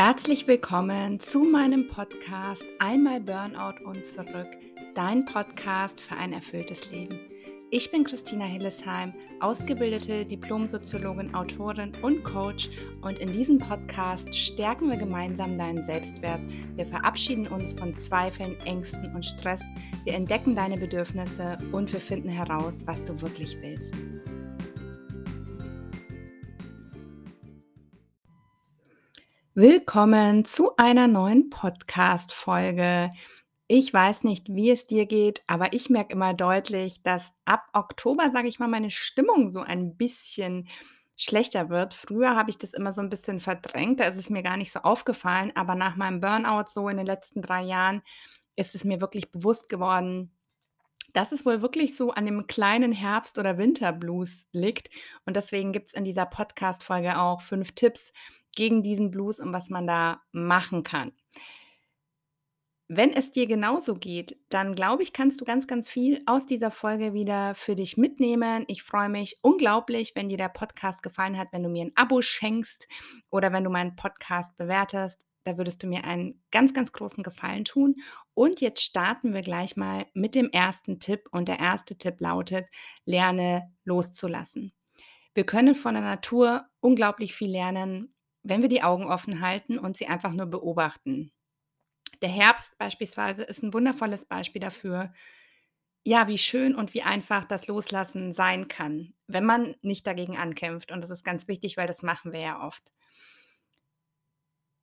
Herzlich willkommen zu meinem Podcast Einmal Burnout und zurück, dein Podcast für ein erfülltes Leben. Ich bin Christina Hillesheim, ausgebildete Diplomsoziologin, Autorin und Coach und in diesem Podcast stärken wir gemeinsam deinen Selbstwert. Wir verabschieden uns von Zweifeln, Ängsten und Stress. Wir entdecken deine Bedürfnisse und wir finden heraus, was du wirklich willst. Willkommen zu einer neuen Podcast-Folge. Ich weiß nicht, wie es dir geht, aber ich merke immer deutlich, dass ab Oktober, sage ich mal, meine Stimmung so ein bisschen schlechter wird. Früher habe ich das immer so ein bisschen verdrängt, da ist es mir gar nicht so aufgefallen, aber nach meinem Burnout so in den letzten drei Jahren ist es mir wirklich bewusst geworden, dass es wohl wirklich so an dem kleinen Herbst- oder Winterblues liegt. Und deswegen gibt es in dieser Podcast-Folge auch fünf Tipps, gegen diesen Blues und was man da machen kann. Wenn es dir genauso geht, dann glaube ich, kannst du ganz, ganz viel aus dieser Folge wieder für dich mitnehmen. Ich freue mich unglaublich, wenn dir der Podcast gefallen hat, wenn du mir ein Abo schenkst oder wenn du meinen Podcast bewertest. Da würdest du mir einen ganz, ganz großen Gefallen tun. Und jetzt starten wir gleich mal mit dem ersten Tipp. Und der erste Tipp lautet, lerne loszulassen. Wir können von der Natur unglaublich viel lernen, wenn wir die Augen offen halten und sie einfach nur beobachten. Der Herbst beispielsweise ist ein wundervolles Beispiel dafür, ja, wie schön und wie einfach das Loslassen sein kann, wenn man nicht dagegen ankämpft. Und das ist ganz wichtig, weil das machen wir ja oft.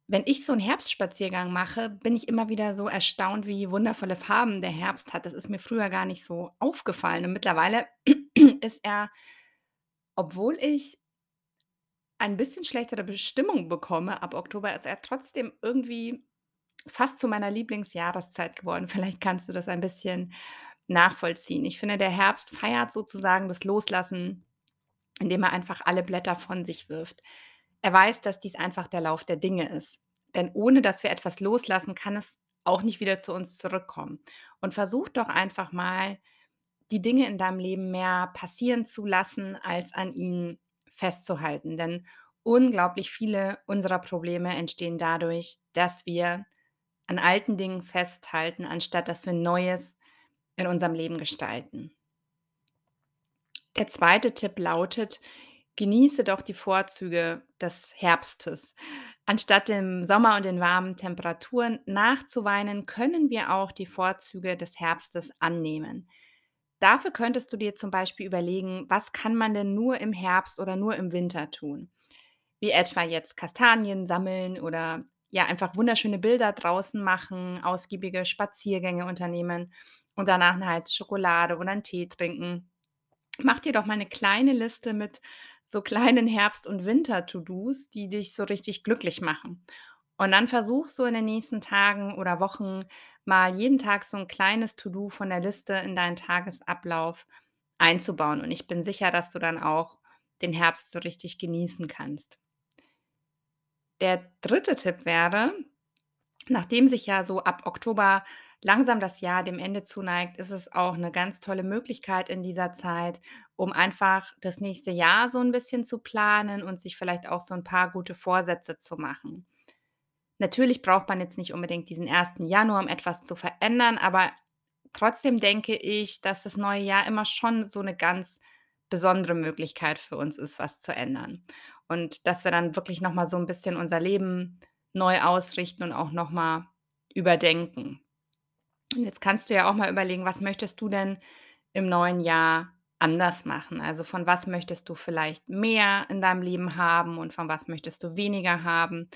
Wenn ich so einen Herbstspaziergang mache, bin ich immer wieder so erstaunt, wie wundervolle Farben der Herbst hat. Das ist mir früher gar nicht so aufgefallen. Und mittlerweile ist er, obwohl ich ein bisschen schlechtere Bestimmung bekomme ab Oktober, ist er trotzdem irgendwie fast zu meiner Lieblingsjahreszeit geworden. Vielleicht kannst du das ein bisschen nachvollziehen. Ich finde, der Herbst feiert sozusagen das Loslassen, indem er einfach alle Blätter von sich wirft. Er weiß, dass dies einfach der Lauf der Dinge ist. Denn ohne dass wir etwas loslassen, kann es auch nicht wieder zu uns zurückkommen. Und versuch doch einfach mal, die Dinge in deinem Leben mehr passieren zu lassen, als an ihnen festzuhalten. Denn unglaublich viele unserer Probleme entstehen dadurch, dass wir an alten Dingen festhalten, anstatt dass wir Neues in unserem Leben gestalten. Der zweite Tipp lautet, genieße doch die Vorzüge des Herbstes. Anstatt dem Sommer und den warmen Temperaturen nachzuweinen, können wir auch die Vorzüge des Herbstes annehmen. Dafür könntest du dir zum Beispiel überlegen, was kann man denn nur im Herbst oder nur im Winter tun? Wie etwa jetzt Kastanien sammeln oder ja, einfach wunderschöne Bilder draußen machen, ausgiebige Spaziergänge unternehmen und danach eine heiße Schokolade oder einen Tee trinken. Mach dir doch mal eine kleine Liste mit so kleinen Herbst- und Winter-To-Dos, die dich so richtig glücklich machen. Und dann versuch so in den nächsten Tagen oder Wochen mal jeden Tag so ein kleines To-do von der Liste in deinen Tagesablauf einzubauen. Und ich bin sicher, dass du dann auch den Herbst so richtig genießen kannst. Der dritte Tipp wäre, nachdem sich ja so ab Oktober langsam das Jahr dem Ende zuneigt, ist es auch eine ganz tolle Möglichkeit in dieser Zeit, um einfach das nächste Jahr so ein bisschen zu planen und sich vielleicht auch so ein paar gute Vorsätze zu machen. Natürlich braucht man jetzt nicht unbedingt diesen 1. Januar, um etwas zu verändern, aber trotzdem denke ich, dass das neue Jahr immer schon so eine ganz besondere Möglichkeit für uns ist, was zu ändern. Und dass wir dann wirklich noch mal so ein bisschen unser Leben neu ausrichten und auch noch mal überdenken. Und jetzt kannst du ja auch mal überlegen, was möchtest du denn im neuen Jahr anders machen? Also, von was möchtest du vielleicht mehr in deinem Leben haben und von was möchtest du weniger haben?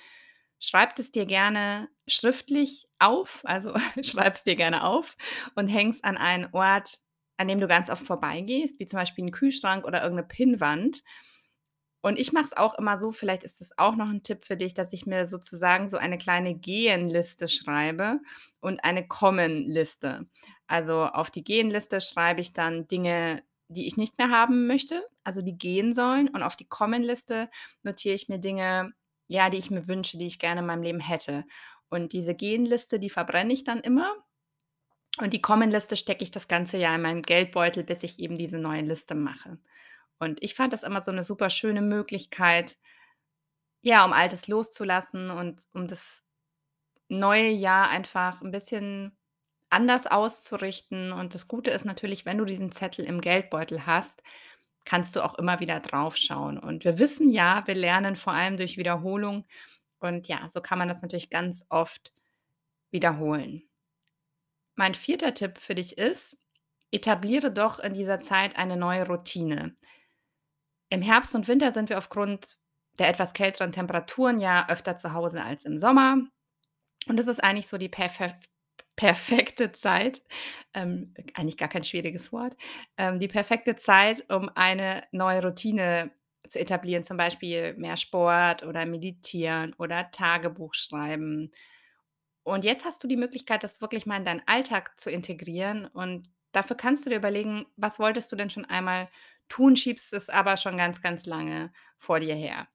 Schreib es dir gerne schriftlich auf, also schreib es dir gerne auf und hängst an einen Ort, an dem du ganz oft vorbeigehst, wie zum Beispiel einen Kühlschrank oder irgendeine Pinnwand. Und ich mache es auch immer so, vielleicht ist das auch noch ein Tipp für dich, dass ich mir sozusagen so eine kleine Gehen-Liste schreibe und eine Kommen-Liste. Also auf die Gehen-Liste schreibe ich dann Dinge, die ich nicht mehr haben möchte, also die gehen sollen. Und auf die Kommen-Liste notiere ich mir Dinge, ja, die ich mir wünsche, die ich gerne in meinem Leben hätte. Und diese Genliste, die verbrenne ich dann immer. Und die Kommenliste stecke ich das ganze Jahr in meinen Geldbeutel, bis ich eben diese neue Liste mache. Und ich fand das immer so eine super schöne Möglichkeit, Ja, um Altes loszulassen und um das neue Jahr einfach 'n bisschen anders auszurichten. Und das Gute ist natürlich, wenn du diesen Zettel im Geldbeutel hast, kannst du auch immer wieder draufschauen. Und wir wissen ja, wir lernen vor allem durch Wiederholung. Und ja, so kann man das natürlich ganz oft wiederholen. Mein 4. Tipp für dich ist: Etabliere doch in dieser Zeit eine neue Routine. Im Herbst und Winter sind wir aufgrund der etwas kälteren Temperaturen ja öfter zu Hause als im Sommer. Und das ist eigentlich so die perfe perfekte Zeit ähm, eigentlich gar kein schwieriges Wort ähm, die perfekte Zeit, um eine neue Routine zu etablieren, zum Beispiel mehr Sport oder Meditieren oder Tagebuch schreiben. Und jetzt hast du die Möglichkeit, das wirklich mal in deinen Alltag zu integrieren. Und dafür kannst du dir überlegen: Was wolltest du denn schon einmal tun, schiebst es aber schon ganz, ganz lange vor dir her.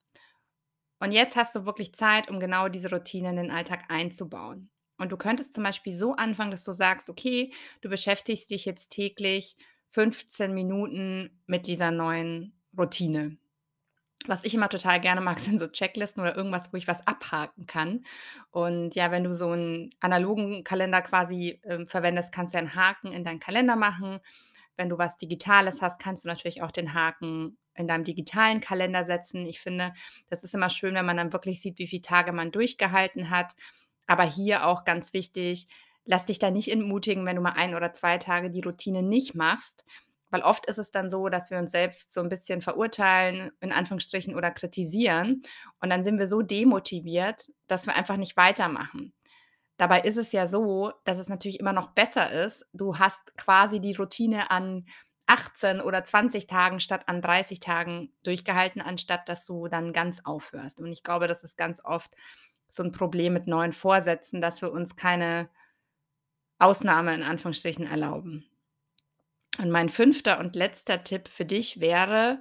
Und jetzt hast du wirklich Zeit, um genau diese Routine in den Alltag einzubauen. Und du könntest zum Beispiel so anfangen, dass du sagst: „Okay, du beschäftigst dich jetzt täglich 15 Minuten mit dieser neuen Routine.“ Was ich immer total gerne mag, sind so Checklisten oder irgendwas, wo ich was abhaken kann. Und ja, wenn du so 'n analogen Kalender quasi, ähm, verwendest, kannst du ja 'n Haken in deinen Kalender machen. Wenn du was Digitales hast, kannst du natürlich auch den Haken in deinem digitalen Kalender setzen. Ich finde, das ist immer schön, wenn man dann wirklich sieht, wie viele Tage man durchgehalten hat. Aber hier auch ganz wichtig: Lass dich da nicht entmutigen, wenn du mal 1 oder 2 Tage die Routine nicht machst, weil oft ist es dann so, dass wir uns selbst so 'n bisschen verurteilen, in Anführungsstrichen, oder kritisieren. Und dann sind wir so demotiviert, dass wir einfach nicht weitermachen. Dabei ist es ja so, dass es natürlich immer noch besser ist, du hast quasi die Routine an 18 oder 20 Tagen statt an 30 Tagen durchgehalten, anstatt dass du dann ganz aufhörst. Und ich glaube, das ist ganz oft so 'n Problem mit neuen Vorsätzen, dass wir uns keine Ausnahme in Anführungsstrichen erlauben. Und mein 5. und letzter Tipp für dich wäre: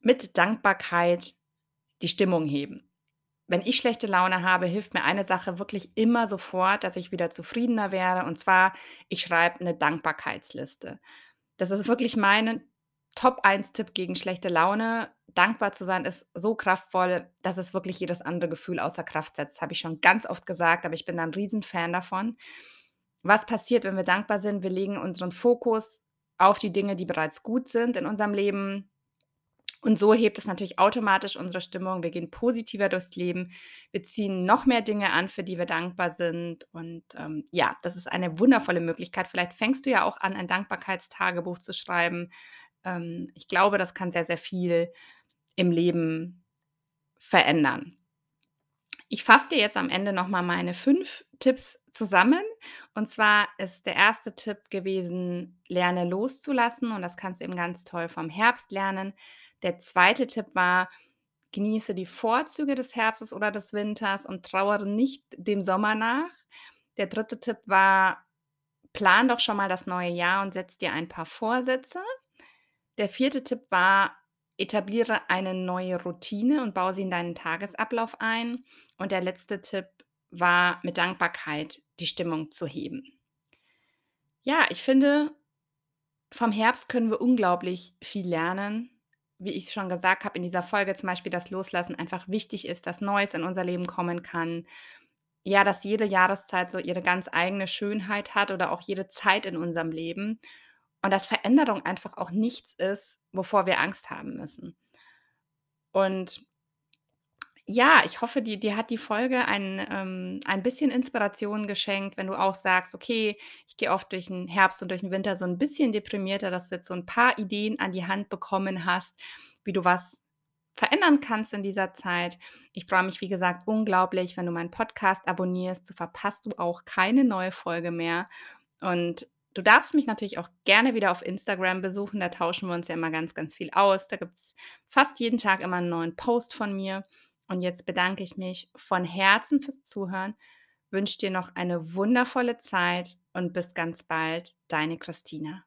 Mit Dankbarkeit die Stimmung heben. Wenn ich schlechte Laune habe, hilft mir eine Sache wirklich immer sofort, dass ich wieder zufriedener werde, und zwar, ich schreibe 'ne Dankbarkeitsliste. Das ist wirklich mein Top-1-Tipp gegen schlechte Laune. Dankbar zu sein ist so kraftvoll, dass es wirklich jedes andere Gefühl außer Kraft setzt. Habe ich schon ganz oft gesagt, aber ich bin da 'n Riesenfan davon. Was passiert, wenn wir dankbar sind? Wir legen unseren Fokus auf die Dinge, die bereits gut sind in unserem Leben. Und so hebt es natürlich automatisch unsere Stimmung. Wir gehen positiver durchs Leben. Wir ziehen noch mehr Dinge an, für die wir dankbar sind. Und, ähm, ja, das ist eine wundervolle Möglichkeit. Vielleicht fängst du ja auch an, ein Dankbarkeitstagebuch zu schreiben. Ähm, ich glaube, das kann sehr, sehr viel im Leben verändern. Ich fasse dir jetzt am Ende noch mal meine 5 Tipps zusammen. Und zwar ist der 1. Tipp gewesen: Lerne loszulassen. Und das kannst du eben ganz toll vom Herbst lernen. Der 2. Tipp war: Genieße die Vorzüge des Herbstes oder des Winters und trauere nicht dem Sommer nach. Der 3. Tipp war: Plane doch schon mal das neue Jahr und setz dir ein paar Vorsätze. Der 4. Tipp war: Etabliere eine neue Routine und baue sie in deinen Tagesablauf ein. Und der letzte Tipp war, mit Dankbarkeit die Stimmung zu heben. Ja, ich finde, vom Herbst können wir unglaublich viel lernen. Wie ich schon gesagt habe in dieser Folge zum Beispiel, dass Loslassen einfach wichtig ist, dass Neues in unser Leben kommen kann. Ja, dass jede Jahreszeit so ihre ganz eigene Schönheit hat oder auch jede Zeit in unserem Leben. Und dass Veränderung einfach auch nichts ist, wovor wir Angst haben müssen. Und ja, ich hoffe, dir dir hat die Folge ein ähm, ein bisschen Inspiration geschenkt, wenn du auch sagst: „Okay, ich gehe oft durch 'n Herbst und durch 'n Winter so 'n bisschen deprimierter“, dass du jetzt so 'n paar Ideen an die Hand bekommen hast, wie du was verändern kannst in dieser Zeit. Ich freue mich, wie gesagt, unglaublich, wenn du meinen Podcast abonnierst. So verpasst du auch keine neue Folge mehr. Und du darfst mich natürlich auch gerne wieder auf Instagram besuchen. Da tauschen wir uns ja immer ganz, ganz viel aus. Da gibt's fast jeden Tag immer 'n neuen Post von mir. Und jetzt bedanke ich mich von Herzen fürs Zuhören, wünsche dir noch eine wundervolle Zeit und bis ganz bald, deine Christina.